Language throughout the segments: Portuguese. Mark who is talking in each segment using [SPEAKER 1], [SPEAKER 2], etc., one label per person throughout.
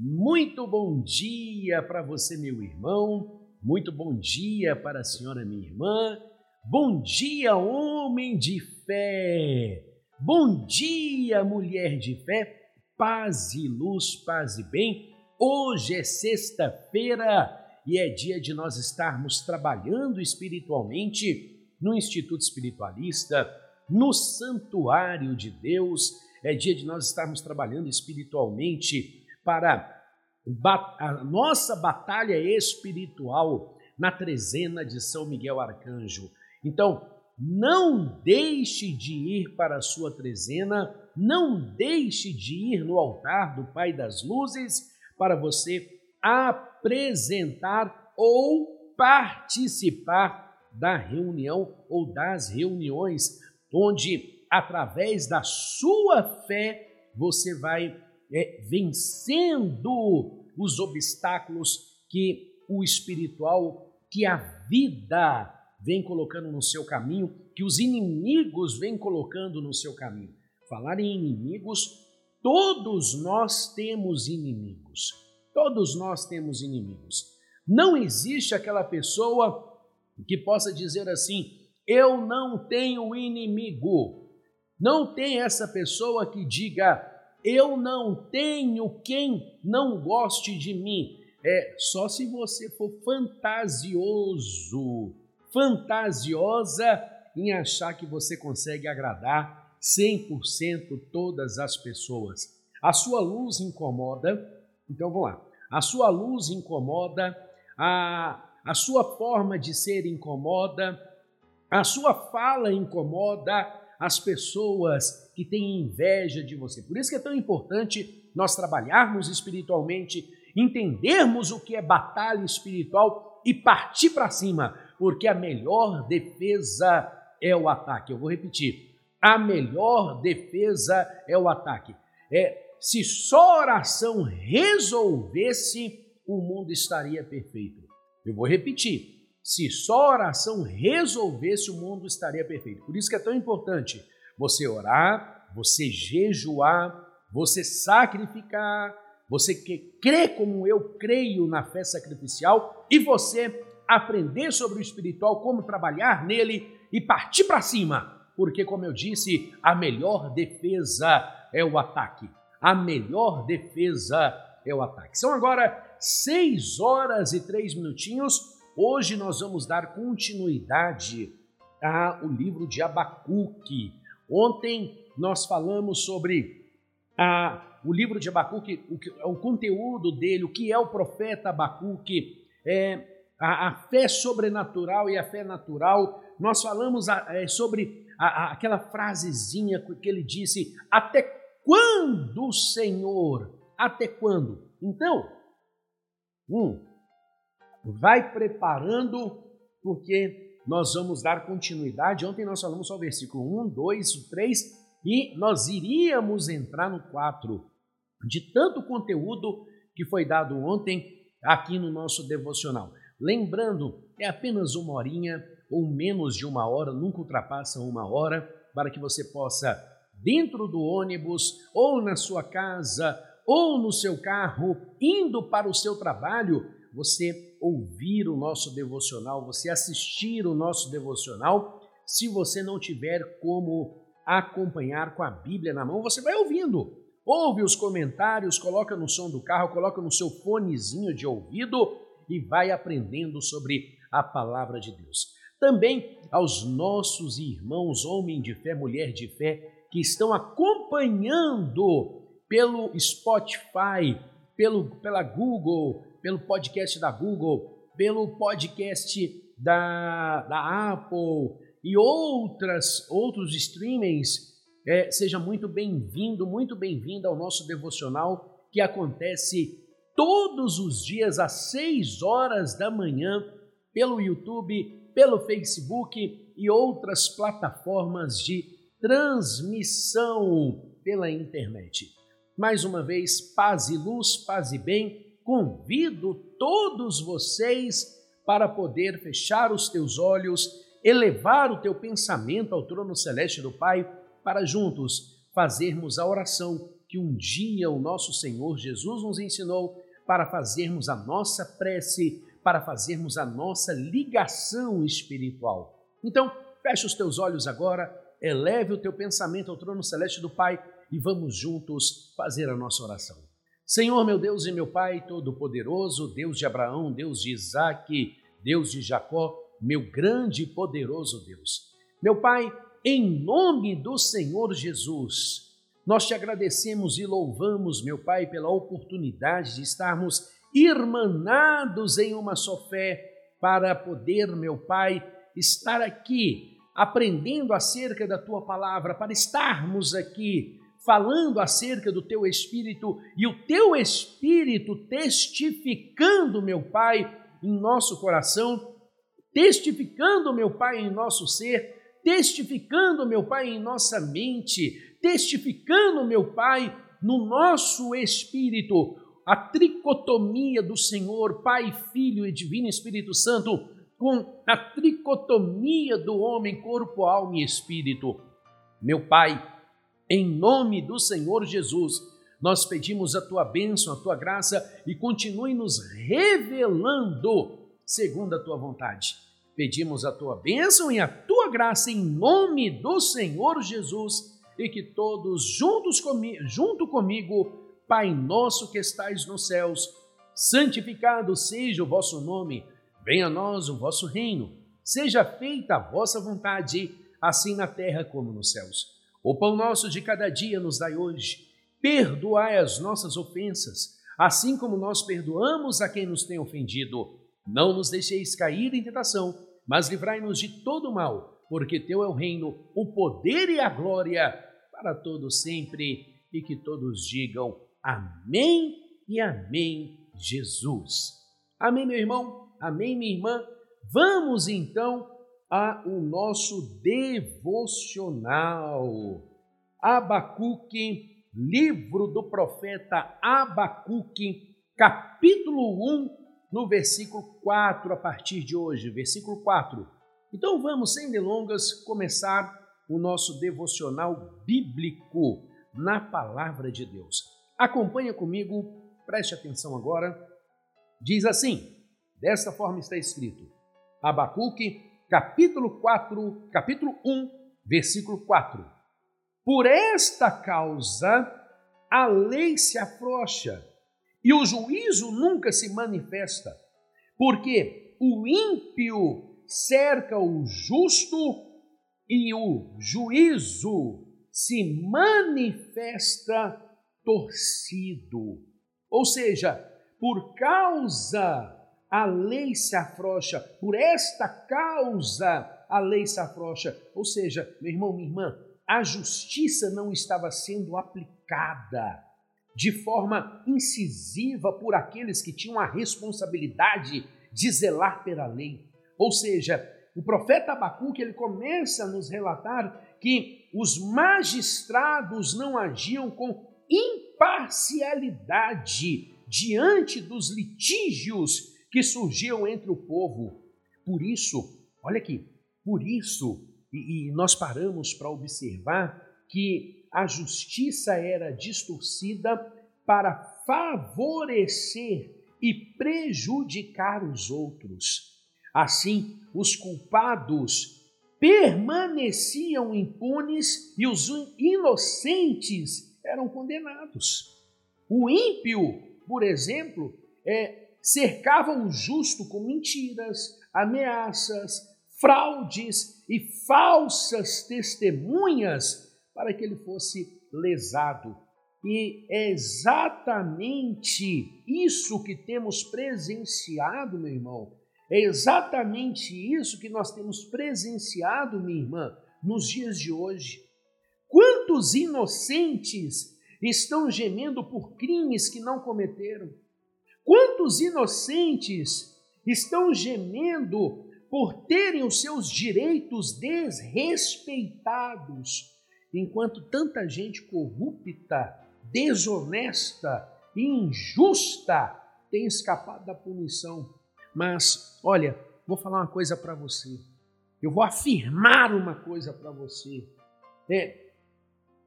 [SPEAKER 1] Muito bom dia para você, meu irmão. Muito bom dia para a senhora, minha irmã. Bom dia, homem de fé. Bom dia, mulher de fé. Paz e luz, paz e bem. Hoje é sexta-feira e é dia de nós estarmos trabalhando espiritualmente no Instituto Espiritualista, no Santuário de Deus. É dia de nós estarmos trabalhando espiritualmente para a nossa batalha espiritual na trezena de São Miguel Arcanjo. Então, não deixe de ir para a sua trezena, não deixe de ir no altar do Pai das Luzes para você apresentar ou participar da reunião ou das reuniões, onde através da sua fé você vai é, vencendo os obstáculos que o espiritual, que a vida vem colocando no seu caminho, que os inimigos vêm colocando no seu caminho. Falar em inimigos, todos nós temos inimigos. Todos nós temos inimigos. Não existe aquela pessoa que possa dizer assim: eu não tenho inimigo. Não tem essa pessoa que diga eu não tenho quem não goste de mim. É só se você for fantasioso, fantasiosa em achar que você consegue agradar 100% todas as pessoas. A sua luz incomoda, então vamos lá. A sua luz incomoda, a, a sua forma de ser incomoda, a sua fala incomoda, as pessoas que têm inveja de você. Por isso que é tão importante nós trabalharmos espiritualmente, entendermos o que é batalha espiritual e partir para cima, porque a melhor defesa é o ataque. Eu vou repetir. A melhor defesa é o ataque. É se só oração resolvesse, o mundo estaria perfeito. Eu vou repetir. Se só oração resolvesse, o mundo estaria perfeito. Por isso que é tão importante você orar, você jejuar, você sacrificar, você que crê como eu creio na fé sacrificial e você aprender sobre o espiritual, como trabalhar nele e partir para cima. Porque, como eu disse, a melhor defesa é o ataque. A melhor defesa é o ataque. São agora seis horas e três minutinhos. Hoje nós vamos dar continuidade ao livro de Abacuque. Ontem nós falamos sobre a, o livro de Abacuque, o, o conteúdo dele, o que é o profeta Abacuque, é, a, a fé sobrenatural e a fé natural. Nós falamos a, é, sobre aquela frasezinha que ele disse: Até quando, Senhor? Até quando? Então, um, vai preparando, porque nós vamos dar continuidade. Ontem nós falamos só o versículo 1, 2, 3 e nós iríamos entrar no 4, de tanto conteúdo que foi dado ontem aqui no nosso devocional. Lembrando, é apenas uma horinha ou menos de uma hora, nunca ultrapassa uma hora, para que você possa, dentro do ônibus, ou na sua casa, ou no seu carro, indo para o seu trabalho, você ouvir o nosso devocional, você assistir o nosso devocional. Se você não tiver como acompanhar com a Bíblia na mão, você vai ouvindo. Ouve os comentários, coloca no som do carro, coloca no seu fonezinho de ouvido e vai aprendendo sobre a palavra de Deus. Também aos nossos irmãos, homem de fé, mulher de fé, que estão acompanhando pelo Spotify, pelo, pela Google, pelo podcast da Google, pelo podcast da, da Apple e outras, outros streamings, é, seja muito bem-vindo, muito bem-vinda ao nosso devocional que acontece todos os dias às 6 horas da manhã pelo YouTube, pelo Facebook e outras plataformas de transmissão pela internet. Mais uma vez, paz e luz, paz e bem convido todos vocês para poder fechar os teus olhos, elevar o teu pensamento ao trono celeste do Pai, para juntos fazermos a oração que um dia o nosso Senhor Jesus nos ensinou para fazermos a nossa prece, para fazermos a nossa ligação espiritual. Então, feche os teus olhos agora, eleve o teu pensamento ao trono celeste do Pai e vamos juntos fazer a nossa oração. Senhor, meu Deus e meu Pai Todo-Poderoso, Deus de Abraão, Deus de Isaac, Deus de Jacó, meu grande e poderoso Deus. Meu Pai, em nome do Senhor Jesus, nós te agradecemos e louvamos, meu Pai, pela oportunidade de estarmos irmanados em uma só fé para poder, meu Pai, estar aqui aprendendo acerca da tua palavra, para estarmos aqui falando acerca do teu espírito e o teu espírito testificando, meu Pai, em nosso coração, testificando, meu Pai, em nosso ser, testificando, meu Pai, em nossa mente, testificando, meu Pai, no nosso espírito, a tricotomia do Senhor, Pai, Filho e Divino Espírito Santo, com a tricotomia do homem, corpo, alma e espírito. Meu Pai, em nome do Senhor Jesus, nós pedimos a tua bênção, a tua graça e continue nos revelando segundo a tua vontade. Pedimos a tua bênção e a tua graça em nome do Senhor Jesus e que todos juntos comigo, junto comigo, Pai nosso que estais nos céus, santificado seja o vosso nome, venha a nós o vosso reino, seja feita a vossa vontade, assim na terra como nos céus. O pão nosso de cada dia nos dai hoje. Perdoai as nossas ofensas, assim como nós perdoamos a quem nos tem ofendido. Não nos deixeis cair em tentação, mas livrai-nos de todo mal, porque teu é o reino, o poder e a glória para todos sempre, e que todos digam amém e amém, Jesus. Amém, meu irmão? Amém, minha irmã? Vamos então a o nosso devocional. Abacuque, livro do profeta Abacuque, capítulo 1, no versículo 4, a partir de hoje, versículo 4. Então vamos, sem delongas, começar o nosso devocional bíblico na palavra de Deus. Acompanha comigo, preste atenção agora. Diz assim: desta forma está escrito: Abacuque capítulo 4, capítulo 1, versículo 4. Por esta causa a lei se afrouxa e o juízo nunca se manifesta, porque o ímpio cerca o justo e o juízo se manifesta torcido. Ou seja, por causa a lei se afrouxa, por esta causa a lei se afrouxa. Ou seja, meu irmão, minha irmã, a justiça não estava sendo aplicada de forma incisiva por aqueles que tinham a responsabilidade de zelar pela lei. Ou seja, o profeta Abacuque ele começa a nos relatar que os magistrados não agiam com imparcialidade diante dos litígios que surgiam entre o povo. Por isso, olha aqui, por isso, e, e nós paramos para observar que a justiça era distorcida para favorecer e prejudicar os outros. Assim, os culpados permaneciam impunes e os inocentes eram condenados. O ímpio, por exemplo, é, cercava o justo com mentiras, ameaças, fraudes e falsas testemunhas para que ele fosse lesado. E é exatamente isso que temos presenciado, meu irmão. É exatamente isso que nós temos presenciado, minha irmã, nos dias de hoje. Quantos inocentes estão gemendo por crimes que não cometeram? Quantos inocentes estão gemendo por terem os seus direitos desrespeitados, enquanto tanta gente corrupta, desonesta e injusta tem escapado da punição. Mas, olha, vou falar uma coisa para você. Eu vou afirmar uma coisa para você. É,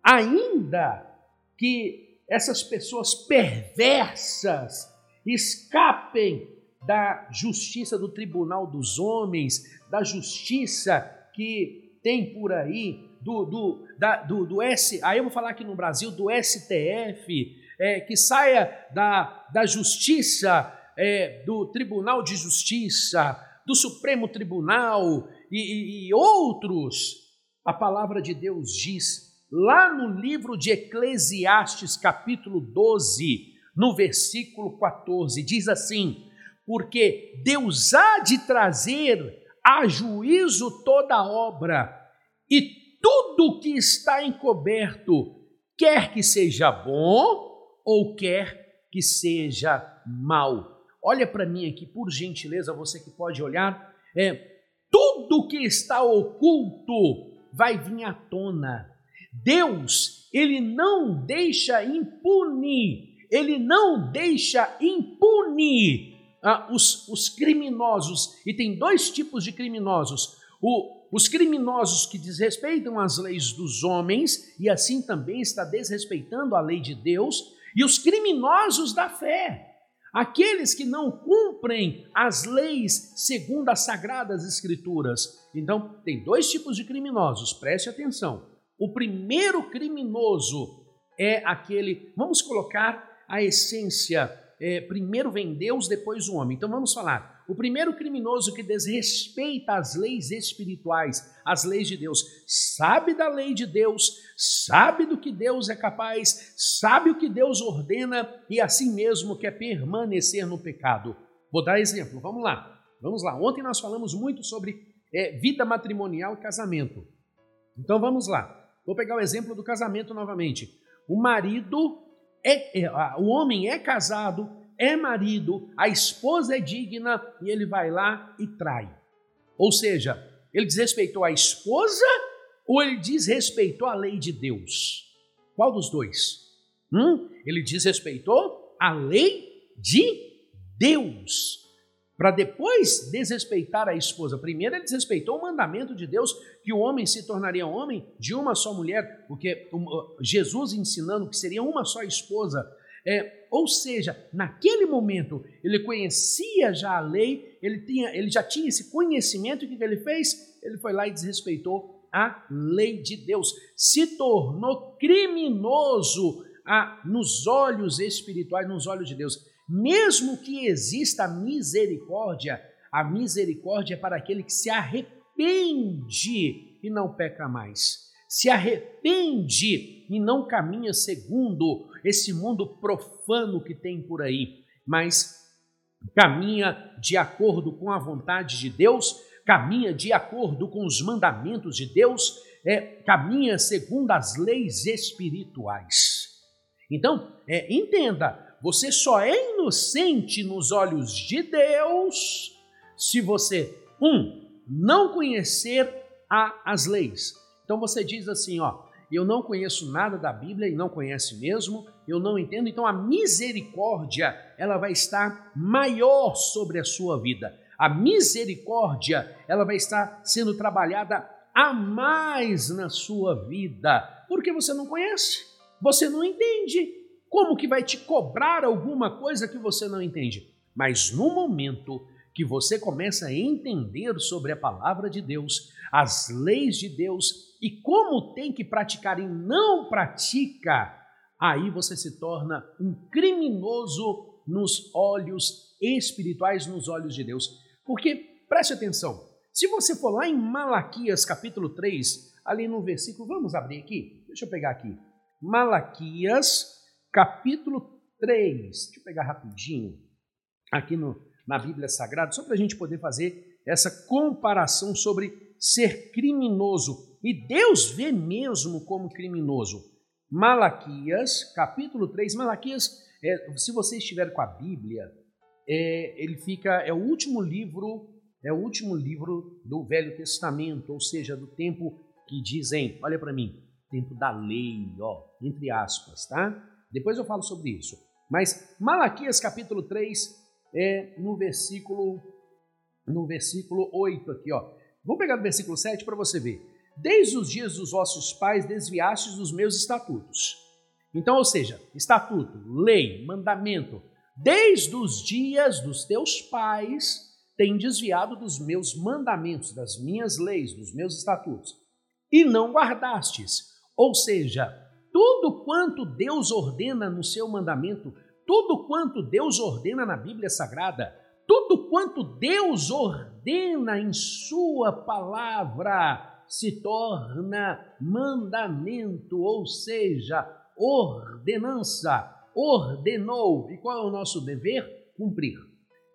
[SPEAKER 1] ainda que essas pessoas perversas escapem da justiça do tribunal dos homens, da justiça que tem por aí, do, do, da, do, do S, aí eu vou falar aqui no Brasil, do STF, é, que saia da, da justiça, é, do Tribunal de Justiça, do Supremo Tribunal e, e, e outros. A palavra de Deus diz lá no livro de Eclesiastes, capítulo 12, no versículo 14, diz assim: Porque Deus há de trazer a juízo toda obra, e tudo que está encoberto, quer que seja bom ou quer que seja mal. Olha para mim aqui, por gentileza, você que pode olhar, é tudo que está oculto vai vir à tona Deus, ele não deixa impune, ele não deixa impune ah, os, os criminosos. E tem dois tipos de criminosos: o, os criminosos que desrespeitam as leis dos homens, e assim também está desrespeitando a lei de Deus, e os criminosos da fé. Aqueles que não cumprem as leis segundo as sagradas escrituras. Então, tem dois tipos de criminosos, preste atenção. O primeiro criminoso é aquele, vamos colocar a essência, é, primeiro vem Deus, depois o homem. Então vamos falar. O primeiro criminoso que desrespeita as leis espirituais, as leis de Deus, sabe da lei de Deus, sabe do que Deus é capaz, sabe o que Deus ordena e assim mesmo quer permanecer no pecado. Vou dar exemplo, vamos lá. Vamos lá. Ontem nós falamos muito sobre é, vida matrimonial e casamento. Então vamos lá. Vou pegar o exemplo do casamento novamente. O marido é, é, o homem é casado, é marido, a esposa é digna e ele vai lá e trai. Ou seja, ele desrespeitou a esposa ou ele desrespeitou a lei de Deus? Qual dos dois? Hum? Ele desrespeitou a lei de Deus para depois desrespeitar a esposa. Primeiro, ele desrespeitou o mandamento de Deus que o homem se tornaria homem de uma só mulher, porque Jesus ensinando que seria uma só esposa. É, ou seja, naquele momento ele conhecia já a lei, ele, tinha, ele já tinha esse conhecimento, o que ele fez? Ele foi lá e desrespeitou a lei de Deus, se tornou criminoso a, nos olhos espirituais, nos olhos de Deus. Mesmo que exista misericórdia, a misericórdia é para aquele que se arrepende e não peca mais. Se arrepende e não caminha segundo esse mundo profano que tem por aí, mas caminha de acordo com a vontade de Deus, caminha de acordo com os mandamentos de Deus, é, caminha segundo as leis espirituais. Então, é, entenda, você só é inocente nos olhos de Deus se você, um, não conhecer a, as leis. Então você diz assim, ó, eu não conheço nada da Bíblia e não conhece mesmo, eu não entendo, então a misericórdia, ela vai estar maior sobre a sua vida. A misericórdia, ela vai estar sendo trabalhada a mais na sua vida, porque você não conhece, você não entende, como que vai te cobrar alguma coisa que você não entende? Mas no momento que você começa a entender sobre a palavra de Deus, as leis de Deus e como tem que praticar e não pratica, aí você se torna um criminoso nos olhos espirituais, nos olhos de Deus. Porque, preste atenção, se você for lá em Malaquias capítulo 3, ali no versículo, vamos abrir aqui, deixa eu pegar aqui, Malaquias capítulo 3. Deixa eu pegar rapidinho aqui no, na Bíblia Sagrada, só para a gente poder fazer essa comparação sobre ser criminoso. E Deus vê mesmo como criminoso. Malaquias, capítulo 3. Malaquias, é, se você estiver com a Bíblia, é, ele fica, é o último livro, é o último livro do Velho Testamento, ou seja, do tempo que dizem, olha para mim, tempo da lei, ó, entre aspas, tá? Depois eu falo sobre isso. Mas Malaquias capítulo 3, é no versículo no versículo 8 aqui, ó. Vamos pegar o versículo 7 para você ver. Desde os dias dos vossos pais desviastes dos meus estatutos Então, ou seja, estatuto, lei, mandamento, desde os dias dos teus pais, tem desviado dos meus mandamentos, das minhas leis, dos meus estatutos, e não guardastes. Ou seja, tudo quanto Deus ordena no seu mandamento, tudo quanto Deus ordena na Bíblia Sagrada, tudo quanto Deus ordena em Sua palavra se torna mandamento, ou seja, ordenança. Ordenou. E qual é o nosso dever? Cumprir.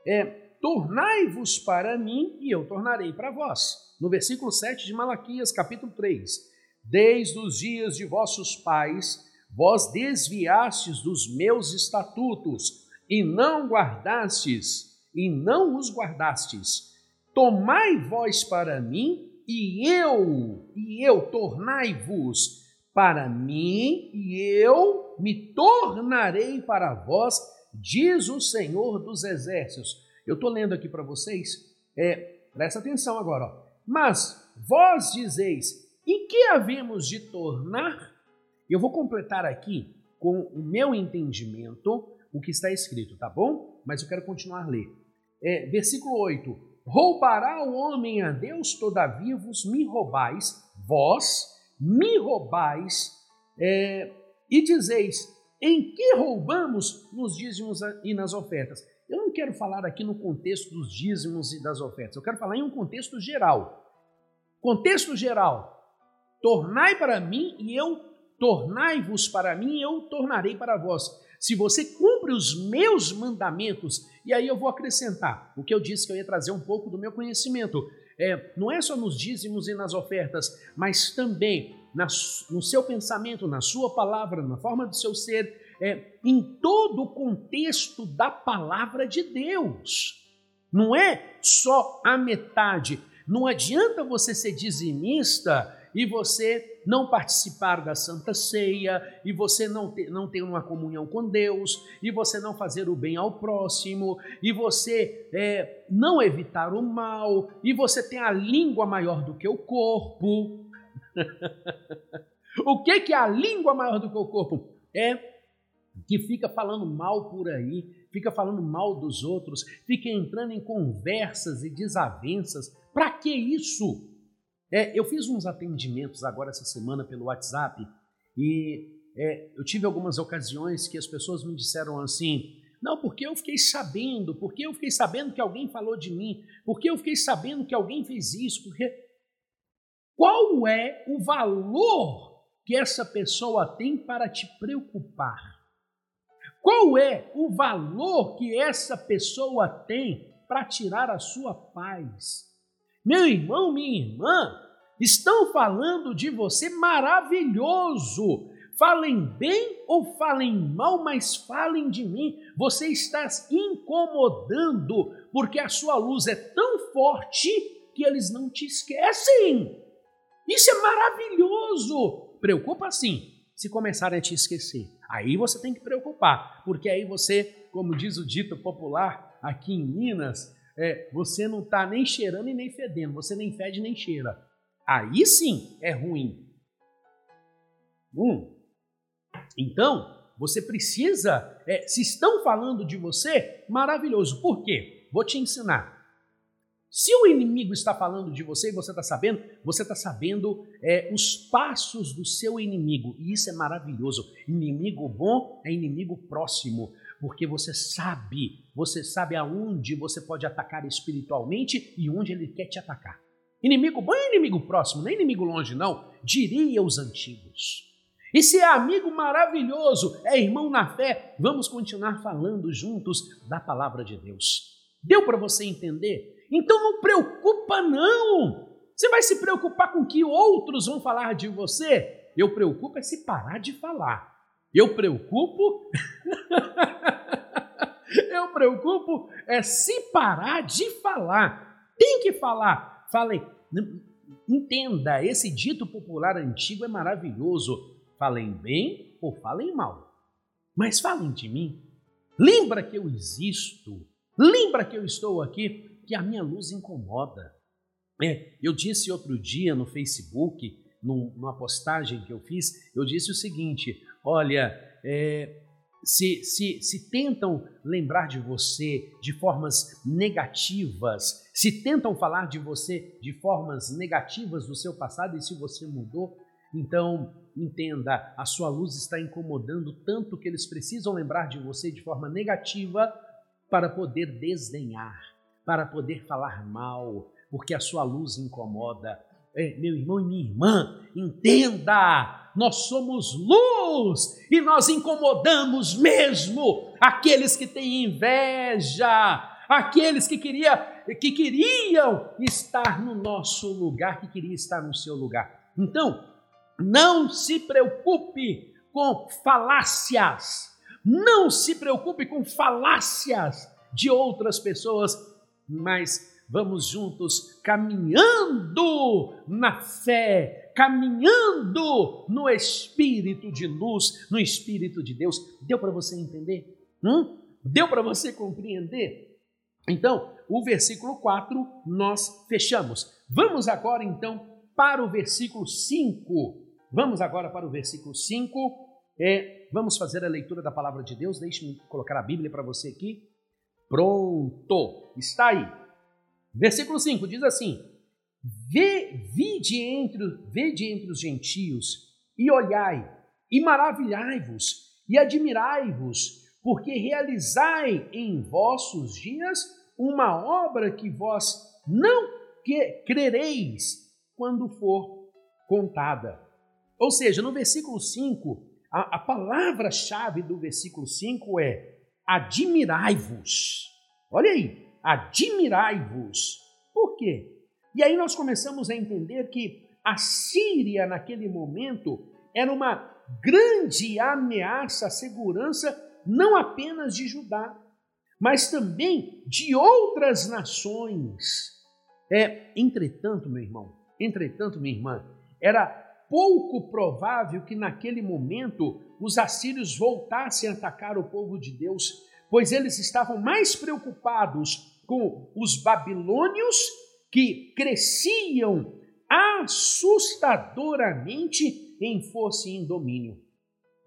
[SPEAKER 1] É, tornai-vos para mim e eu tornarei para vós. No versículo 7 de Malaquias, capítulo 3. Desde os dias de vossos pais, vós desviastes dos meus estatutos e não guardastes e não os guardastes. Tomai vós para mim, e eu, e eu tornai-vos para mim, e eu me tornarei para vós, diz o Senhor dos Exércitos. Eu estou lendo aqui para vocês, é, presta atenção agora. Ó. Mas vós dizeis, em que havemos de tornar? Eu vou completar aqui com o meu entendimento o que está escrito, tá bom? Mas eu quero continuar a ler é, versículo 8: Roubará o homem a Deus, todavia vos me roubais, vós me roubais, é, e dizeis: em que roubamos nos dízimos e nas ofertas? Eu não quero falar aqui no contexto dos dízimos e das ofertas, eu quero falar em um contexto geral. Contexto geral: tornai para mim e eu tornai-vos para mim e eu tornarei para vós. Se você cumpre os meus mandamentos, e aí eu vou acrescentar o que eu disse que eu ia trazer um pouco do meu conhecimento. É, não é só nos dízimos e nas ofertas, mas também na, no seu pensamento, na sua palavra, na forma do seu ser, é, em todo o contexto da palavra de Deus. Não é só a metade. Não adianta você ser dizimista e você não participar da Santa Ceia, e você não ter, não ter uma comunhão com Deus, e você não fazer o bem ao próximo, e você é, não evitar o mal, e você tem a língua maior do que o corpo. o que, que é a língua maior do que o corpo? É que fica falando mal por aí, fica falando mal dos outros, fica entrando em conversas e desavenças. Para que isso? É, eu fiz uns atendimentos agora essa semana pelo WhatsApp e é, eu tive algumas ocasiões que as pessoas me disseram assim: não, porque eu fiquei sabendo, porque eu fiquei sabendo que alguém falou de mim, porque eu fiquei sabendo que alguém fez isso, porque. Qual é o valor que essa pessoa tem para te preocupar? Qual é o valor que essa pessoa tem para tirar a sua paz? Meu irmão, minha irmã, estão falando de você maravilhoso. Falem bem ou falem mal, mas falem de mim. Você está incomodando, porque a sua luz é tão forte que eles não te esquecem. Isso é maravilhoso. Preocupa sim, se começarem a te esquecer. Aí você tem que preocupar, porque aí você, como diz o dito popular aqui em Minas, é, você não está nem cheirando e nem fedendo, você nem fede nem cheira. Aí sim é ruim. Hum. Então, você precisa, é, se estão falando de você, maravilhoso. Por quê? Vou te ensinar. Se o inimigo está falando de você e você está sabendo, você está sabendo é, os passos do seu inimigo. E isso é maravilhoso. Inimigo bom é inimigo próximo porque você sabe, você sabe aonde você pode atacar espiritualmente e onde ele quer te atacar. Inimigo bom é inimigo próximo, não é inimigo longe, não, diria os antigos. E se é amigo maravilhoso, é irmão na fé, vamos continuar falando juntos da palavra de Deus. Deu para você entender? Então não preocupa não. Você vai se preocupar com o que outros vão falar de você? Eu preocupo é se parar de falar. Eu preocupo. eu preocupo é se parar de falar. Tem que falar. Falei. Entenda, esse dito popular antigo é maravilhoso. Falem bem ou falem mal. Mas falem de mim. Lembra que eu existo. Lembra que eu estou aqui, que a minha luz incomoda. É, eu disse outro dia no Facebook, numa postagem que eu fiz, eu disse o seguinte: olha, é, se, se, se tentam lembrar de você de formas negativas, se tentam falar de você de formas negativas do seu passado e se você mudou, então entenda, a sua luz está incomodando tanto que eles precisam lembrar de você de forma negativa para poder desdenhar, para poder falar mal, porque a sua luz incomoda. É, meu irmão e minha irmã, entenda, nós somos luz e nós incomodamos mesmo aqueles que têm inveja, aqueles que, queria, que queriam estar no nosso lugar, que queriam estar no seu lugar. Então, não se preocupe com falácias, não se preocupe com falácias de outras pessoas, mas vamos juntos caminhando na fé, caminhando no espírito de luz, no espírito de Deus. Deu para você entender? Hum? Deu para você compreender? Então, o versículo 4 nós fechamos. Vamos agora então para o versículo 5. Vamos agora para o versículo 5. É, vamos fazer a leitura da palavra de Deus. Deixe-me colocar a Bíblia para você aqui. Pronto, está aí. Versículo 5 diz assim: Vide entre, vede entre os gentios e olhai, e maravilhai-vos, e admirai-vos, porque realizai em vossos dias uma obra que vós não que crereis quando for contada. Ou seja, no versículo 5, a, a palavra-chave do versículo 5 é admirai-vos. Olha aí, admirai-vos. Por quê? E aí nós começamos a entender que a Síria, naquele momento, era uma grande ameaça à segurança, não apenas de Judá, mas também de outras nações. É, entretanto, meu irmão, entretanto, minha irmã, era pouco provável que naquele momento os assírios voltassem a atacar o povo de Deus, pois eles estavam mais preocupados com os babilônios que cresciam assustadoramente em força e em domínio.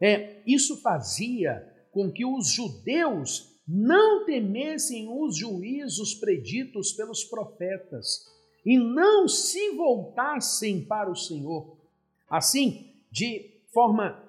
[SPEAKER 1] É, isso fazia com que os judeus não temessem os juízos preditos pelos profetas e não se voltassem para o Senhor. Assim, de forma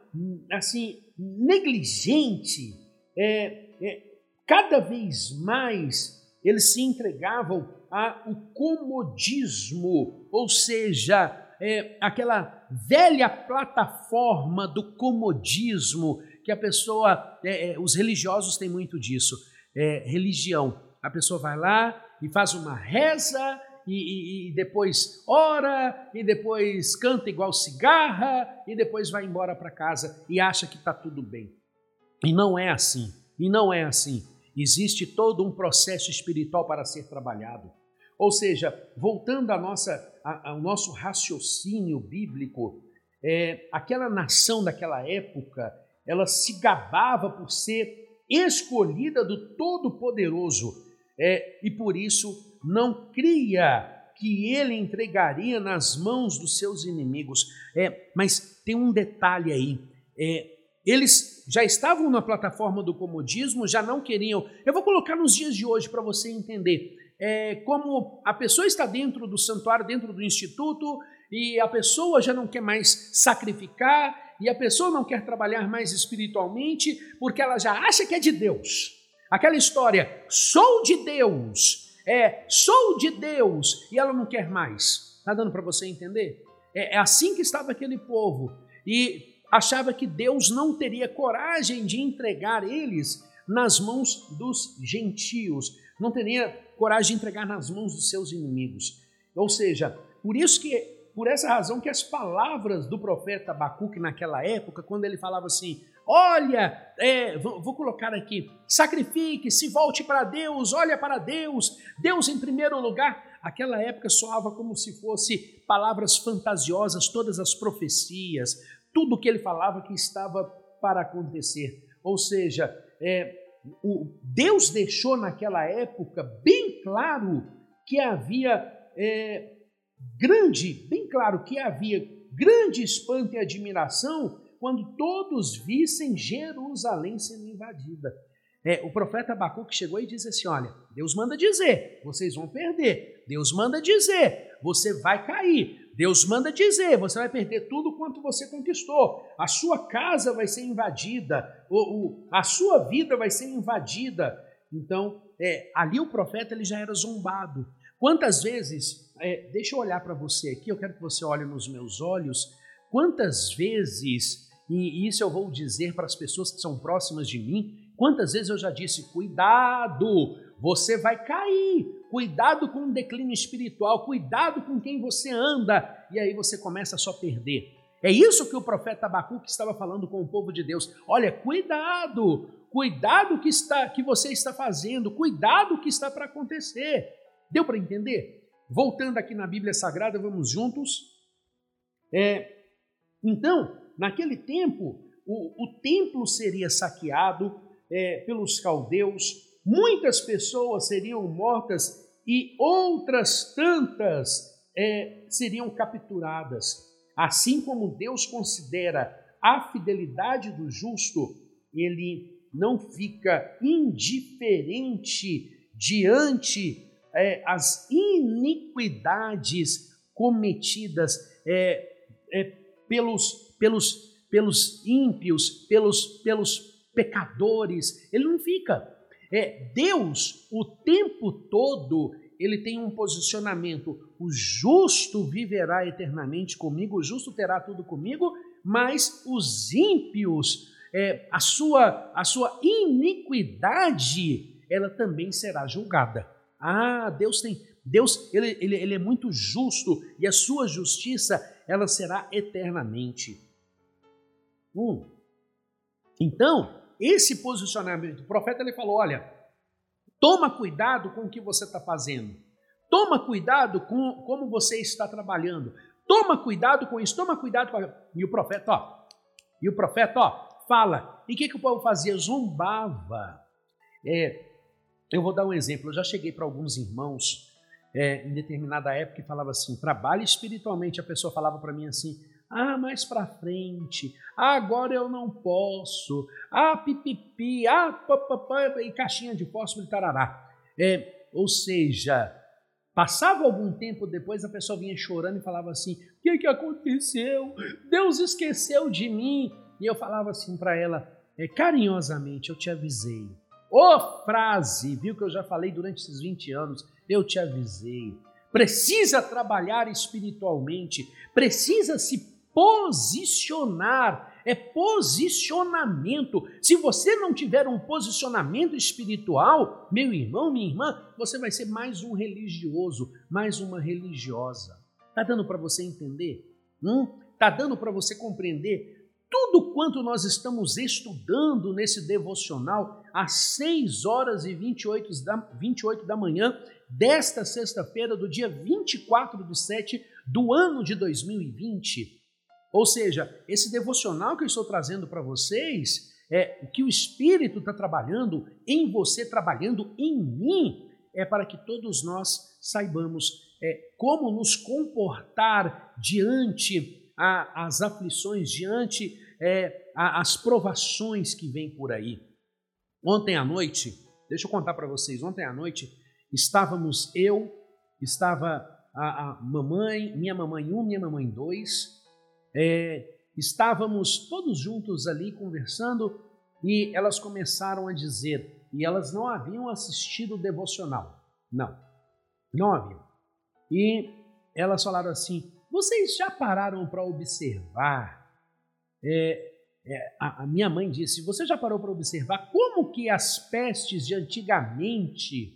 [SPEAKER 1] assim negligente, é, é, cada vez mais eles se entregavam ao comodismo, ou seja, é, aquela velha plataforma do comodismo que a pessoa, é, é, os religiosos têm muito disso. É, religião, a pessoa vai lá e faz uma reza e, e, e, depois ora, e depois canta igual cigarra, e depois vai embora para casa e acha que está tudo bem. E não é assim, e não é assim. Existe todo um processo espiritual para ser trabalhado. Ou seja, voltando nossa, ao nosso raciocínio bíblico, é, aquela nação daquela época, ela se gabava por ser escolhida do Todo-Poderoso é, e por isso não cria que ele entregaria nas mãos dos seus inimigos. É, mas tem um detalhe aí: é, eles já estavam na plataforma do comodismo, já não queriam. Eu vou colocar nos dias de hoje para você entender. É, como a pessoa está dentro do santuário, dentro do instituto, e a pessoa já não quer mais sacrificar, e a pessoa não quer trabalhar mais espiritualmente, porque ela já acha que é de Deus. Aquela história, sou de Deus, é, sou de Deus, e ela não quer mais. Está dando para você entender? É, é assim que estava aquele povo. E achava que Deus não teria coragem de entregar eles nas mãos dos gentios, não teria coragem de entregar nas mãos dos seus inimigos. Ou seja, por isso que por essa razão que as palavras do profeta Abacuque naquela época, quando ele falava assim: Olha, é, vou, vou, colocar aqui, sacrifique, se volte para Deus, olha para Deus, Deus em primeiro lugar. Aquela época soava como se fosse palavras fantasiosas, todas as profecias, tudo que ele falava que estava para acontecer. Ou seja, é, o, Deus deixou naquela época bem claro que havia é, grande, bem claro que havia grande espanto e admiração quando todos vissem Jerusalém sendo invadida. É, o profeta Abacuque chegou e disse assim: Olha, Deus manda dizer, vocês vão perder. Deus manda dizer, você vai cair. Deus manda dizer, você vai perder tudo quanto você conquistou. A sua casa vai ser invadida, o, a sua vida vai ser invadida. Então, é, ali o profeta ele já era zombado. Quantas vezes, é, deixa eu olhar para você aqui, eu quero que você olhe nos meus olhos, quantas vezes, e isso eu vou dizer para as pessoas que são próximas de mim, quantas vezes eu já disse: cuidado, você vai cair, cuidado com o declínio espiritual, cuidado com quem você anda, e aí você começa a só perder. É isso que o profeta Abacuque estava falando com o povo de Deus. Olha, cuidado, cuidado que está que você está fazendo, cuidado que está para acontecer. Deu para entender? Voltando aqui na Bíblia Sagrada, vamos juntos. É, então, naquele tempo, o, o templo seria saqueado é, pelos caldeus, muitas pessoas seriam mortas e outras tantas é, seriam capturadas. Assim como Deus considera a fidelidade do justo, ele não fica indiferente diante é, as iniquidades cometidas é, é, pelos, pelos, pelos ímpios, pelos, pelos pecadores. Ele não fica. É, Deus, o tempo todo, ele tem um posicionamento. O justo viverá eternamente comigo, o justo terá tudo comigo, mas os ímpios, é, a, sua, a sua iniquidade, ela também será julgada. Ah, Deus tem, Deus, ele, ele, ele é muito justo e a sua justiça, ela será eternamente. Hum. Então, esse posicionamento, o profeta ele falou: olha, toma cuidado com o que você está fazendo, toma cuidado com como você está trabalhando, toma cuidado com isso, toma cuidado com. E o profeta, ó, e o profeta, ó, fala. E o que, que o povo fazia? Zombava. É, eu vou dar um exemplo. Eu já cheguei para alguns irmãos é, em determinada época e falava assim: trabalhe espiritualmente. A pessoa falava para mim assim: ah, mais para frente. Ah, agora eu não posso. Ah, pipipi. Ah, papapá. E caixinha de fósforo e tarará. É, ou seja, passava algum tempo depois, a pessoa vinha chorando e falava assim: O que, que aconteceu? Deus esqueceu de mim. E eu falava assim para ela, é, carinhosamente: Eu te avisei. Ô oh, frase, viu que eu já falei durante esses 20 anos, eu te avisei. Precisa trabalhar espiritualmente, precisa se posicionar, é posicionamento. Se você não tiver um posicionamento espiritual, meu irmão, minha irmã, você vai ser mais um religioso, mais uma religiosa. Tá dando para você entender? Hum? Tá dando para você compreender tudo quanto nós estamos estudando nesse devocional às 6 horas e 28 da, 28 da manhã desta sexta-feira, do dia 24 do 7 do ano de 2020. Ou seja, esse devocional que eu estou trazendo para vocês é o que o Espírito está trabalhando em você, trabalhando em mim, é para que todos nós saibamos é, como nos comportar diante a, as aflições, diante é, a, as provações que vêm por aí. Ontem à noite, deixa eu contar para vocês, ontem à noite estávamos eu, estava a, a mamãe, minha mamãe um, minha mamãe dois, é, estávamos todos juntos ali conversando e elas começaram a dizer, e elas não haviam assistido o devocional, não, não haviam. E elas falaram assim: vocês já pararam para observar? É, é, a, a, minha mãe disse: Você já parou para observar como que as pestes de antigamente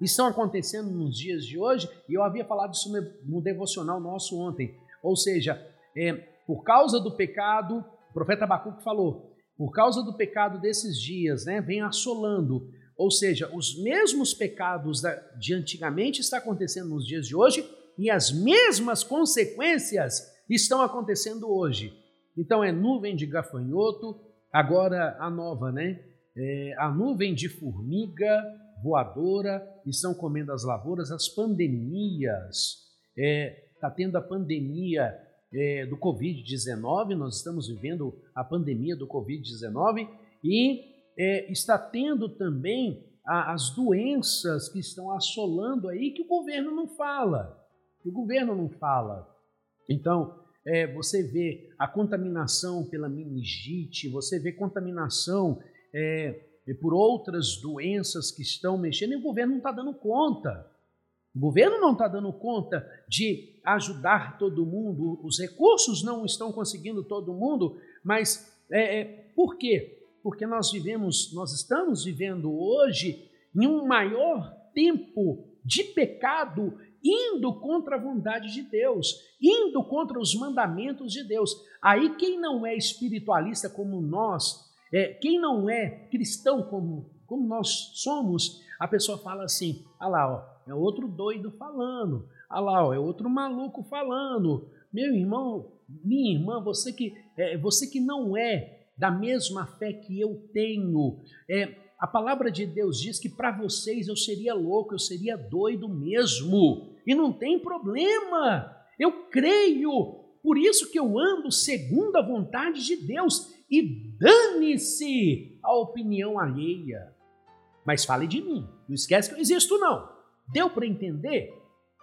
[SPEAKER 1] estão acontecendo nos dias de hoje? E eu havia falado isso no, no devocional nosso ontem. Ou seja, é, por causa do pecado, o profeta Abacuque falou, por causa do pecado desses dias, né, vem assolando. Ou seja, os mesmos pecados de antigamente estão acontecendo nos dias de hoje e as mesmas consequências estão acontecendo hoje. Então é nuvem de gafanhoto, agora a nova, né? É, a nuvem de formiga voadora estão comendo as lavouras, as pandemias, está é, tendo a pandemia é, do Covid-19, nós estamos vivendo a pandemia do Covid-19 e é, está tendo também a, as doenças que estão assolando aí que o governo não fala. O governo não fala. Então, é, você vê a contaminação pela meningite, você vê contaminação é, por outras doenças que estão mexendo e o governo não está dando conta. O governo não está dando conta de ajudar todo mundo, os recursos não estão conseguindo todo mundo, mas é, é, por quê? Porque nós vivemos, nós estamos vivendo hoje em um maior tempo de pecado, indo contra a vontade de Deus, indo contra os mandamentos de Deus. Aí quem não é espiritualista como nós, é, quem não é cristão como, como nós somos, a pessoa fala assim: ah lá, ó, é outro doido falando. Ah lá, ó, é outro maluco falando. Meu irmão, minha irmã, você que, é, você que não é da mesma fé que eu tenho, é, a palavra de Deus diz que para vocês eu seria louco, eu seria doido mesmo. E não tem problema. Eu creio. Por isso que eu ando segundo a vontade de Deus. E dane-se a opinião alheia. Mas fale de mim. Não esquece que eu existo, não. Deu para entender?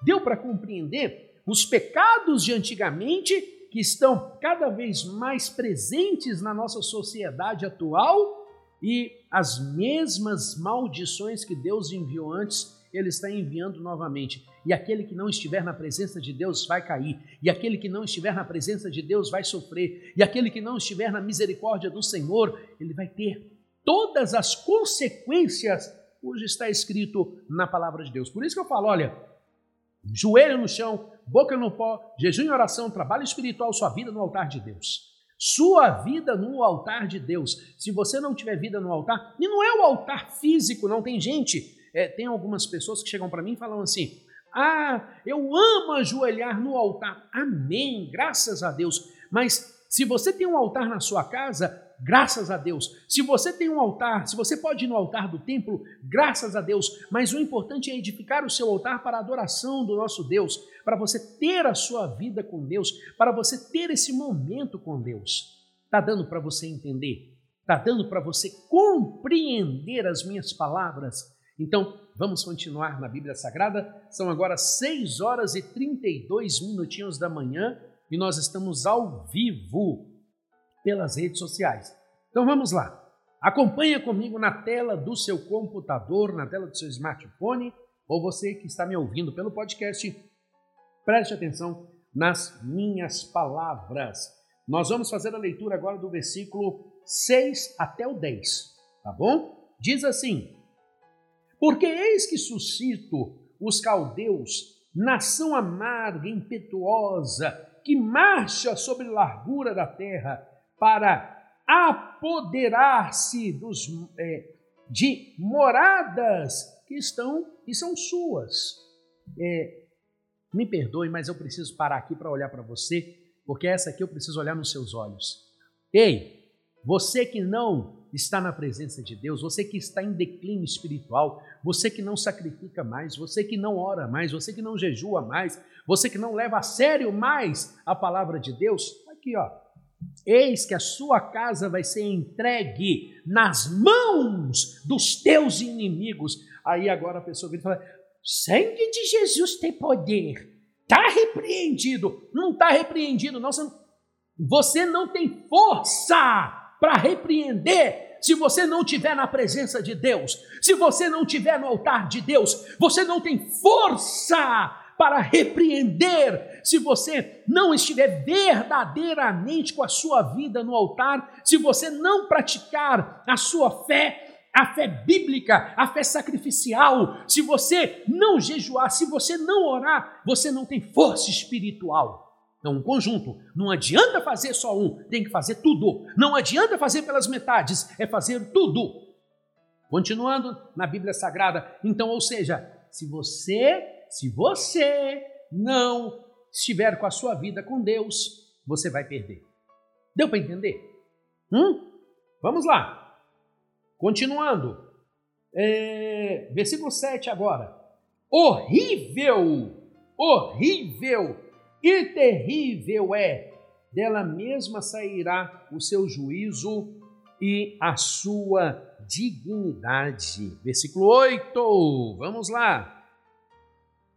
[SPEAKER 1] Deu para compreender os pecados de antigamente que estão cada vez mais presentes na nossa sociedade atual e as mesmas maldições que Deus enviou antes, ele está enviando novamente. E aquele que não estiver na presença de Deus vai cair, e aquele que não estiver na presença de Deus vai sofrer, e aquele que não estiver na misericórdia do Senhor, ele vai ter todas as consequências hoje está escrito na palavra de Deus. Por isso que eu falo, olha, joelho no chão, boca no pó, jejum e oração, trabalho espiritual, sua vida no altar de Deus. Sua vida no altar de Deus. Se você não tiver vida no altar, e não é o altar físico, não tem gente. É, tem algumas pessoas que chegam para mim e falam assim: Ah, eu amo ajoelhar no altar. Amém, graças a Deus. Mas se você tem um altar na sua casa, graças a Deus. Se você tem um altar, se você pode ir no altar do templo, graças a Deus. Mas o importante é edificar o seu altar para a adoração do nosso Deus, para você ter a sua vida com Deus, para você ter esse momento com Deus. Está dando para você entender? Está dando para você compreender as minhas palavras? Então, vamos continuar na Bíblia Sagrada. São agora 6 horas e 32 minutinhos da manhã e nós estamos ao vivo pelas redes sociais. Então vamos lá. Acompanha comigo na tela do seu computador, na tela do seu smartphone, ou você que está me ouvindo pelo podcast, preste atenção nas minhas palavras. Nós vamos fazer a leitura agora do versículo 6 até o 10, tá bom? Diz assim: Porque eis que suscito os caldeus, nação amarga, impetuosa, que marcha sobre largura da terra, para apoderar-se dos, é, de moradas que estão e são suas. É, me perdoe, mas eu preciso parar aqui para olhar para você, porque essa aqui eu preciso olhar nos seus olhos. Ei, você que não está na presença de Deus, você que está em declínio espiritual, você que não sacrifica mais, você que não ora mais, você que não jejua mais, você que não leva a sério mais a palavra de Deus, aqui ó, Eis que a sua casa vai ser entregue nas mãos dos teus inimigos. Aí agora a pessoa vem e fala: sangue de Jesus tem poder. Está repreendido. Não está repreendido, não. Você não tem força para repreender se você não estiver na presença de Deus. Se você não estiver no altar de Deus, você não tem força para repreender, se você não estiver verdadeiramente com a sua vida no altar, se você não praticar a sua fé, a fé bíblica, a fé sacrificial, se você não jejuar, se você não orar, você não tem força espiritual. É um conjunto. Não adianta fazer só um, tem que fazer tudo. Não adianta fazer pelas metades, é fazer tudo. Continuando na Bíblia Sagrada, então, ou seja, se você se você não estiver com a sua vida com Deus, você vai perder. Deu para entender? Hum? Vamos lá. Continuando. É, versículo 7 agora. Horrível, horrível e terrível é. Dela mesma sairá o seu juízo e a sua dignidade. Versículo 8, vamos lá.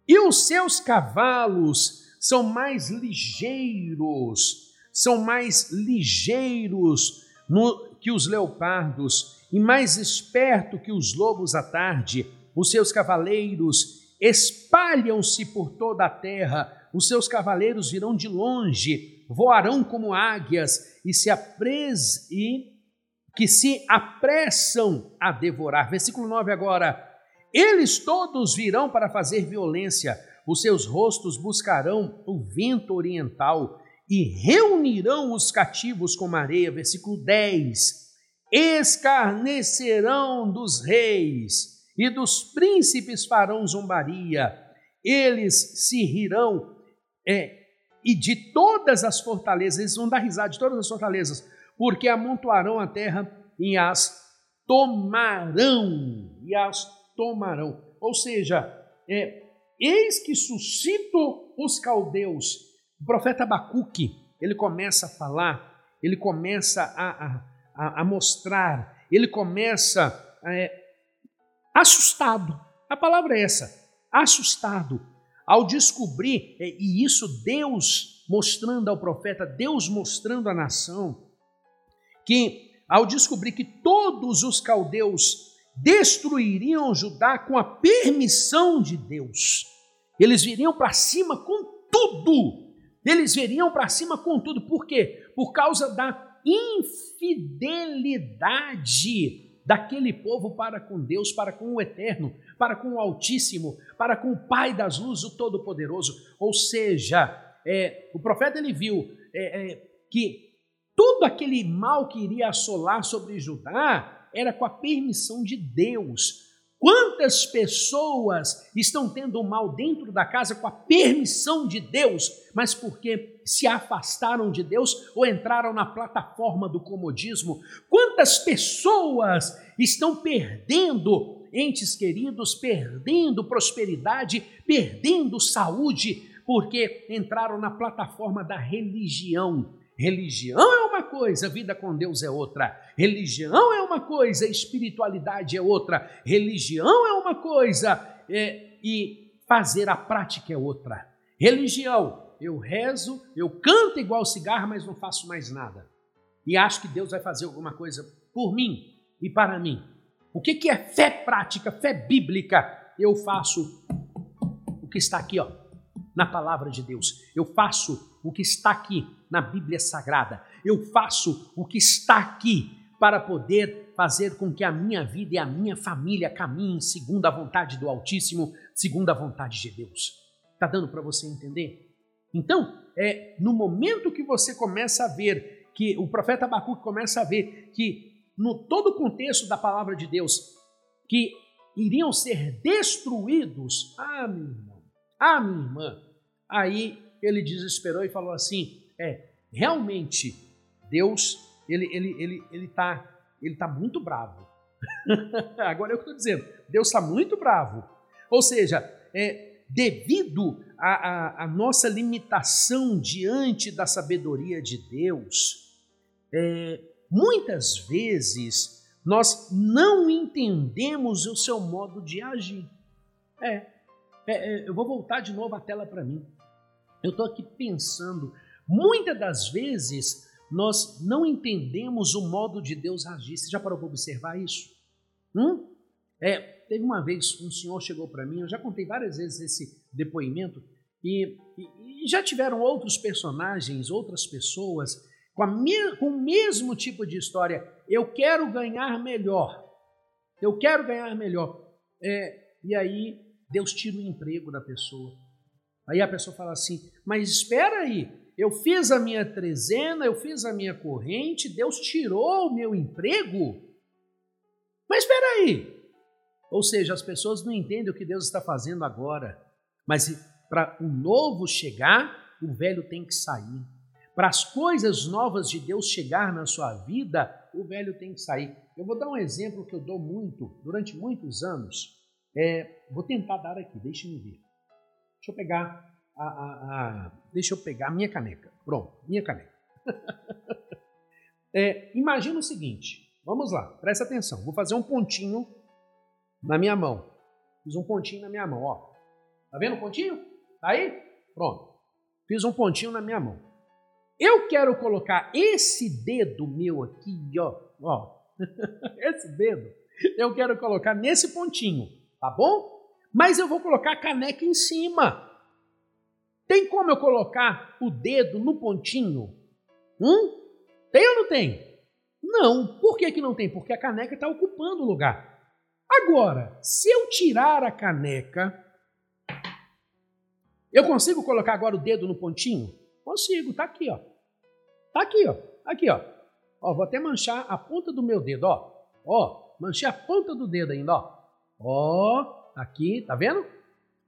[SPEAKER 1] E os seus cavalos são mais ligeiros, são mais ligeiros no, que os leopardos e mais esperto que os lobos à tarde. Os seus cavaleiros espalham-se por toda a terra, os seus cavaleiros virão de longe, voarão como águias e se apres e que se apressam a devorar. Versículo 9 agora. Eles todos virão para fazer violência, os seus rostos buscarão o vento oriental e reunirão os cativos como areia. Versículo 10. Escarnecerão dos reis e dos príncipes farão zombaria. Eles se rirão é, e de todas as fortalezas, eles vão dar risada de todas as fortalezas, porque amontoarão a terra e as tomarão, e as tomarão. Ou seja, é, eis que suscito os caldeus. O profeta Abacuque, ele começa a falar, ele começa a, a, a mostrar, ele começa é, assustado. A palavra é essa, assustado, ao descobrir, é, e isso Deus mostrando ao profeta, Deus mostrando à nação, que ao descobrir que todos os caldeus destruiriam Judá com a permissão de Deus, eles viriam para cima com tudo. Eles viriam para cima com tudo. Por quê? Por causa da infidelidade daquele povo para com Deus, para com o Eterno, para com o Altíssimo, para com o Pai das Luzes, o Todo-Poderoso. Ou seja, é, o profeta ele viu é, é, que tudo aquele mal que iria assolar sobre Judá era com a permissão de Deus. Quantas pessoas estão tendo mal dentro da casa com a permissão de Deus, mas porque se afastaram de Deus ou entraram na plataforma do comodismo? Quantas pessoas estão perdendo entes queridos, perdendo prosperidade, perdendo saúde, porque entraram na plataforma da religião? Religião é uma coisa, vida com Deus é outra. Religião é uma coisa, espiritualidade é outra. Religião é uma coisa é, e fazer a prática é outra. Religião, eu rezo, eu canto igual cigarro, mas não faço mais nada. E acho que Deus vai fazer alguma coisa por mim e para mim. O que, que é fé prática, fé bíblica? Eu faço o que está aqui, ó, na palavra de Deus. Eu faço o que está aqui na Bíblia Sagrada. Eu faço o que está aqui para poder fazer com que a minha vida e a minha família caminhem segundo a vontade do Altíssimo, segundo a vontade de Deus. Está dando para você entender? Então, é no momento que você começa a ver que o profeta Abacuque começa a ver que no todo o contexto da palavra de Deus que iriam ser destruídos, ah, meu irmão, ah, minha irmã, aí ele desesperou e falou assim: é, realmente, Deus, ele ele ele ele tá, ele tá muito bravo. Agora é o que eu estou dizendo. Deus está muito bravo. Ou seja, é, devido à, nossa limitação diante da sabedoria de Deus, é, muitas vezes nós não entendemos o seu modo de agir. É, é, é eu vou voltar de novo a tela para mim. Eu estou aqui pensando Muitas das vezes nós não entendemos o modo de Deus agir. Você já parou para observar isso? Hum? É, teve uma vez um senhor chegou para mim, eu já contei várias vezes esse depoimento, e, e, e já tiveram outros personagens, outras pessoas com, me, com o mesmo tipo de história. Eu quero ganhar melhor. Eu quero ganhar melhor. É, e aí Deus tira o emprego da pessoa. Aí a pessoa fala assim: Mas espera aí, eu fiz a minha trezena, eu fiz a minha corrente, Deus tirou o meu emprego. Mas espera aí. Ou seja, as pessoas não entendem o que Deus está fazendo agora. Mas para o novo chegar, o velho tem que sair. Para as coisas novas de Deus chegar na sua vida, o velho tem que sair. Eu vou dar um exemplo que eu dou muito, durante muitos anos. É, vou tentar dar aqui, deixe-me ver. Deixa eu pegar a, a, a, deixa eu pegar minha caneca. Pronto, minha caneca. é, imagina o seguinte, vamos lá, presta atenção. Vou fazer um pontinho na minha mão. Fiz um pontinho na minha mão, ó. Tá vendo o pontinho? Tá aí? Pronto. Fiz um pontinho na minha mão. Eu quero colocar esse dedo meu aqui, ó, ó. esse dedo, eu quero colocar nesse pontinho, tá bom? Mas eu vou colocar a caneca em cima. Tem como eu colocar o dedo no pontinho? Hum? Tem ou não tem? Não. Por que, que não tem? Porque a caneca está ocupando o lugar. Agora, se eu tirar a caneca, eu consigo colocar agora o dedo no pontinho? Consigo, tá aqui, ó. Tá aqui, ó. Aqui, ó. Ó, vou até manchar a ponta do meu dedo, ó. Ó, manchei a ponta do dedo ainda, ó. Ó, aqui, tá vendo?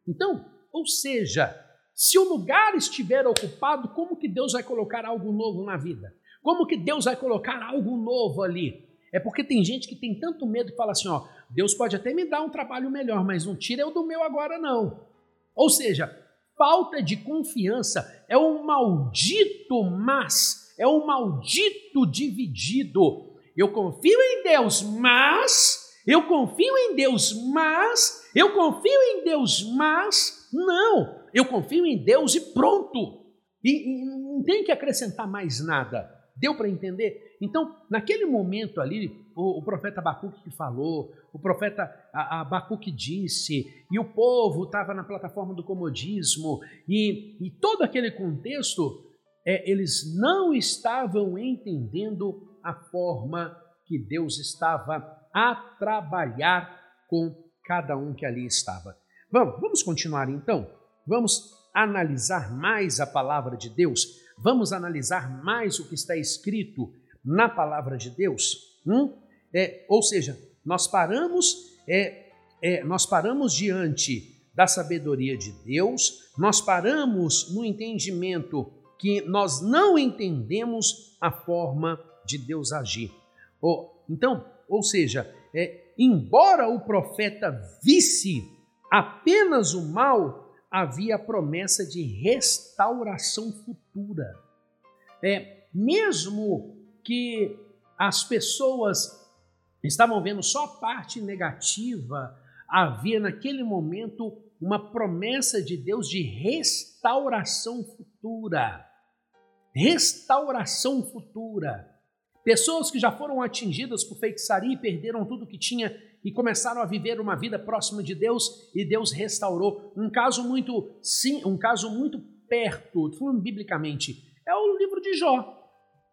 [SPEAKER 1] Então, ou seja, se o lugar estiver ocupado, como que Deus vai colocar algo novo na vida? Como que Deus vai colocar algo novo ali? É porque tem gente que tem tanto medo que fala assim, ó, Deus pode até me dar um trabalho melhor, mas não tira eu do meu agora não. Ou seja, falta de confiança é um maldito mas, é um maldito dividido. Eu confio em Deus, mas eu confio em Deus, mas eu confio em Deus, mas não, eu confio em Deus e pronto. E, e não tem que acrescentar mais nada. Deu para entender? Então, naquele momento ali, o, o profeta Abacuque falou, o profeta Abacuque disse, e o povo estava na plataforma do comodismo, e, e todo aquele contexto, é, eles não estavam entendendo a forma que Deus estava a trabalhar com cada um que ali estava. Vamos, vamos continuar então? Vamos analisar mais a palavra de Deus? Vamos analisar mais o que está escrito na palavra de Deus? Hum? É, ou seja, nós paramos, é, é, nós paramos diante da sabedoria de Deus, nós paramos no entendimento que nós não entendemos a forma de Deus agir. Então, ou seja, é, embora o profeta visse apenas o mal, havia a promessa de restauração futura. É, mesmo que as pessoas estavam vendo só a parte negativa, havia naquele momento uma promessa de Deus de restauração futura. Restauração futura. Pessoas que já foram atingidas por feitiçaria e perderam tudo que tinha e começaram a viver uma vida próxima de Deus e Deus restaurou. Um caso muito sim, um caso muito perto, falando biblicamente, é o livro de Jó.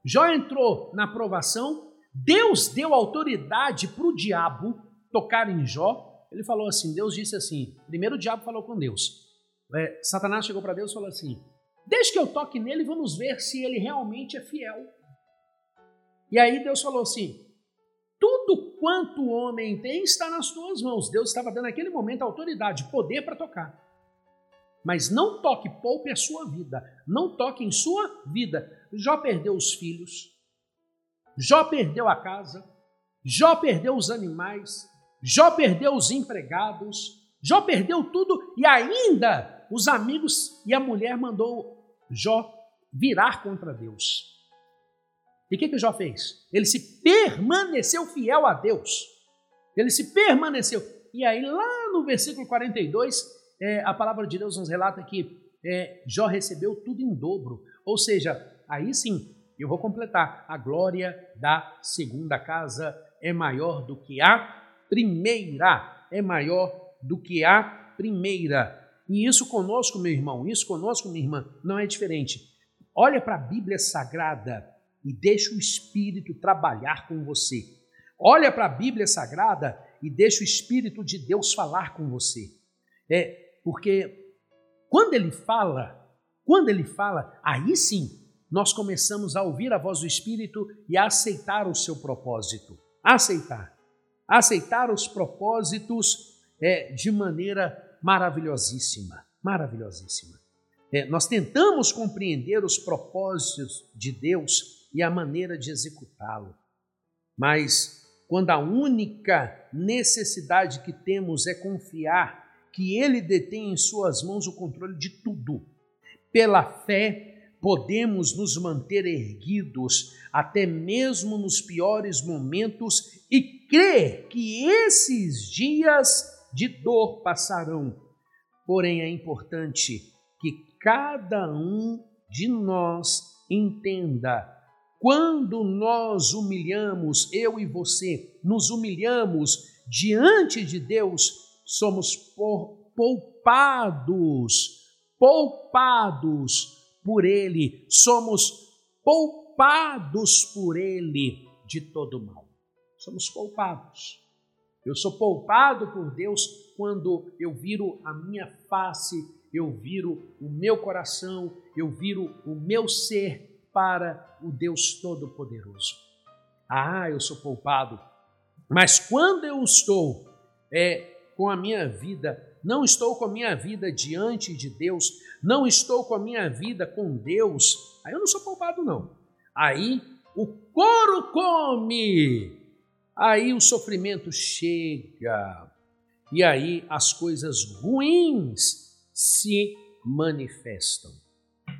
[SPEAKER 1] Jó entrou na aprovação, Deus deu autoridade para o diabo tocar em Jó. Ele falou assim: Deus disse assim. Primeiro o diabo falou com Deus. É, Satanás chegou para Deus e falou assim: Deixa que eu toque nele, vamos ver se ele realmente é fiel. E aí Deus falou assim: quanto o homem tem está nas tuas mãos. Deus estava dando naquele momento autoridade, poder para tocar. Mas não toque, poupe a sua vida. Não toque em sua vida. Jó perdeu os filhos. Jó perdeu a casa. Jó perdeu os animais. Jó perdeu os empregados. Jó perdeu tudo e ainda os amigos e a mulher mandou Jó virar contra Deus. E o que, que Jó fez? Ele se permaneceu fiel a Deus. Ele se permaneceu. E aí, lá no versículo 42, é, a palavra de Deus nos relata que é, Jó recebeu tudo em dobro. Ou seja, aí sim, eu vou completar. A glória da segunda casa é maior do que a primeira. É maior do que a primeira. E isso conosco, meu irmão, isso conosco, minha irmã, não é diferente. Olha para a Bíblia Sagrada e deixa o Espírito trabalhar com você. Olha para a Bíblia Sagrada e deixa o Espírito de Deus falar com você. É porque quando ele fala, quando ele fala, aí sim nós começamos a ouvir a voz do Espírito e a aceitar o seu propósito. Aceitar. Aceitar os propósitos é, de maneira maravilhosíssima. Maravilhosíssima. É, nós tentamos compreender os propósitos de Deus e a maneira de executá-lo. Mas quando a única necessidade que temos é confiar que Ele detém em Suas mãos o controle de tudo, pela fé, podemos nos manter erguidos até mesmo nos piores momentos e crer que esses dias de dor passarão. Porém, é importante que cada um de nós entenda quando nós humilhamos, eu e você, nos humilhamos diante de Deus, somos poupados, poupados por Ele, somos poupados por Ele de todo mal. Somos poupados. Eu sou poupado por Deus quando eu viro a minha face, eu viro o meu coração, eu viro o meu ser para o Deus Todo-Poderoso. Ah, eu sou poupado. Mas quando eu estou é, com a minha vida, não estou com a minha vida diante de Deus, não estou com a minha vida com Deus, aí eu não sou poupado, não. Aí o couro come, aí o sofrimento chega, e aí as coisas ruins se manifestam.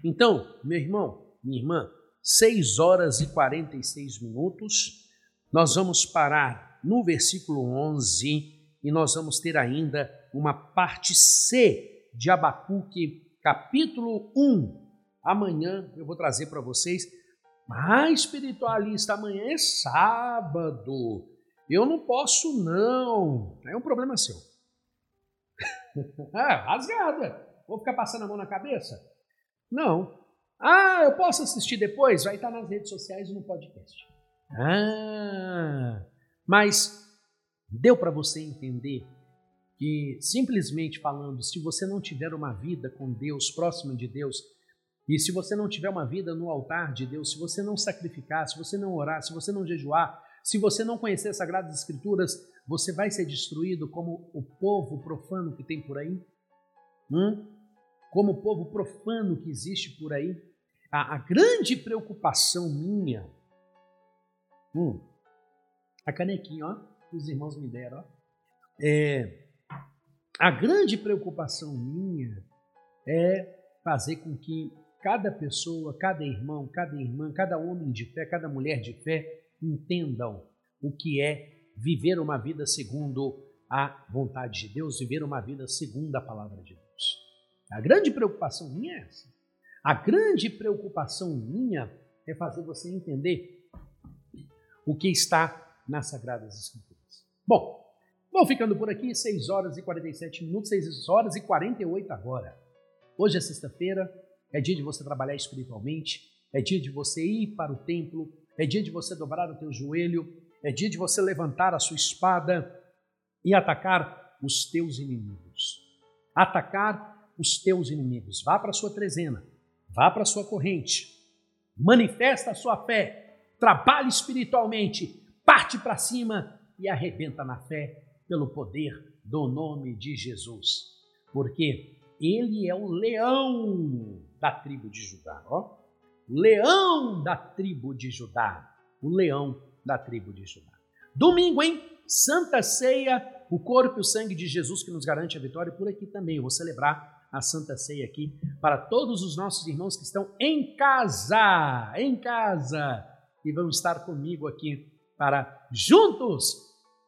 [SPEAKER 1] Então, meu irmão, minha irmã, 6 horas e 46 minutos. Nós vamos parar no versículo 11 e nós vamos ter ainda uma parte C de Abacuque, capítulo 1. Amanhã eu vou trazer para vocês. Ah, espiritualista, amanhã é sábado. Eu não posso, não. É um problema seu. ah, rasgada. Vou ficar passando a mão na cabeça? Não. Ah, eu posso assistir depois? Vai estar nas redes sociais e no podcast. Ah, mas deu para você entender que, simplesmente falando, se você não tiver uma vida com Deus, próxima de Deus, e se você não tiver uma vida no altar de Deus, se você não sacrificar, se você não orar, se você não jejuar, se você não conhecer as Sagradas Escrituras, você vai ser destruído como o povo profano que tem por aí? Hum? Como o povo profano que existe por aí, a, a grande preocupação minha, hum, a canequinha, ó, que os irmãos me deram, ó, é, a grande preocupação minha é fazer com que cada pessoa, cada irmão, cada irmã, cada homem de fé, cada mulher de fé entendam o que é viver uma vida segundo a vontade de Deus, viver uma vida segundo a palavra de Deus. A grande preocupação minha é essa. A grande preocupação minha é fazer você entender o que está nas Sagradas Escrituras. Bom, vou ficando por aqui, 6 horas e 47 minutos, 6 horas e 48 agora. Hoje é sexta-feira, é dia de você trabalhar espiritualmente, é dia de você ir para o templo, é dia de você dobrar o teu joelho, é dia de você levantar a sua espada e atacar os teus inimigos. Atacar os teus inimigos. Vá para a sua trezena, vá para a sua corrente, manifesta a sua fé, trabalhe espiritualmente, parte para cima e arrebenta na fé pelo poder do nome de Jesus. Porque ele é o leão da tribo de Judá, ó. Leão da tribo de Judá, o leão da tribo de Judá. Domingo, hein? Santa Ceia, o corpo e o sangue de Jesus que nos garante a vitória. Por aqui também eu vou celebrar a Santa Ceia aqui para todos os nossos irmãos que estão em casa, em casa, e vão estar comigo aqui para juntos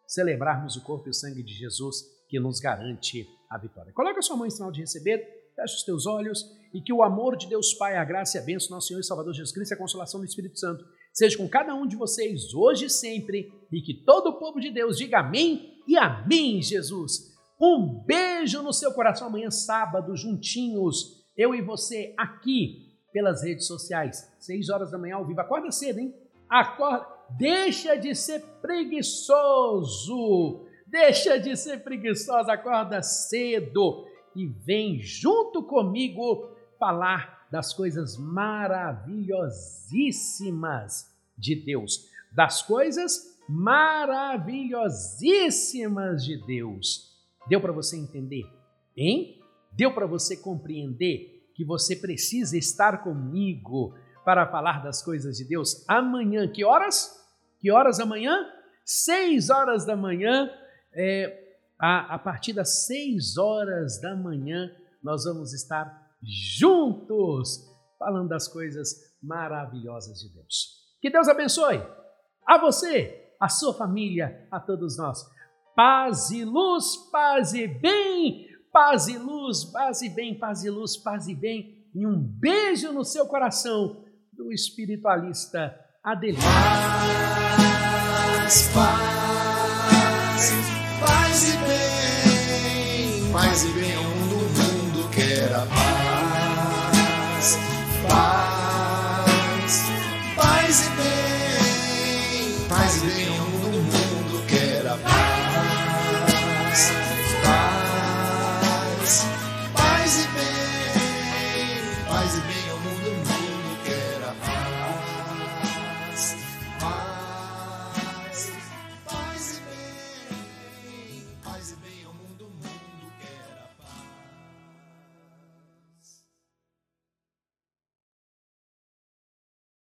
[SPEAKER 1] celebrarmos o corpo e o sangue de Jesus que nos garante a vitória. Coloca sua mão em sinal de receber, fecha os teus olhos e que o amor de Deus Pai, a graça e a bênção do nosso Senhor e Salvador Jesus Cristo e a consolação do Espírito Santo seja com cada um de vocês hoje e sempre e que todo o povo de Deus diga amém e amém, Jesus. Um beijo no seu coração amanhã, sábado, juntinhos, eu e você aqui pelas redes sociais. Seis horas da manhã ao vivo. Acorda cedo, hein? Acorda. Deixa de ser preguiçoso. Deixa de ser preguiçosa. Acorda cedo e vem junto comigo falar das coisas maravilhosíssimas de Deus. Das coisas maravilhosíssimas de Deus. Deu para você entender? Hein? Deu para você compreender que você precisa estar comigo para falar das coisas de Deus amanhã? Que horas? Que horas amanhã? Seis horas da manhã. É, a, a partir das seis horas da manhã, nós vamos estar juntos, falando das coisas maravilhosas de Deus. Que Deus abençoe a você, a sua família, a todos nós. Paz e luz, paz e bem, paz e luz, paz e bem, paz e luz, paz e bem. E um beijo no seu coração do espiritualista Adelino.
[SPEAKER 2] Paz, paz, paz e bem, paz e bem,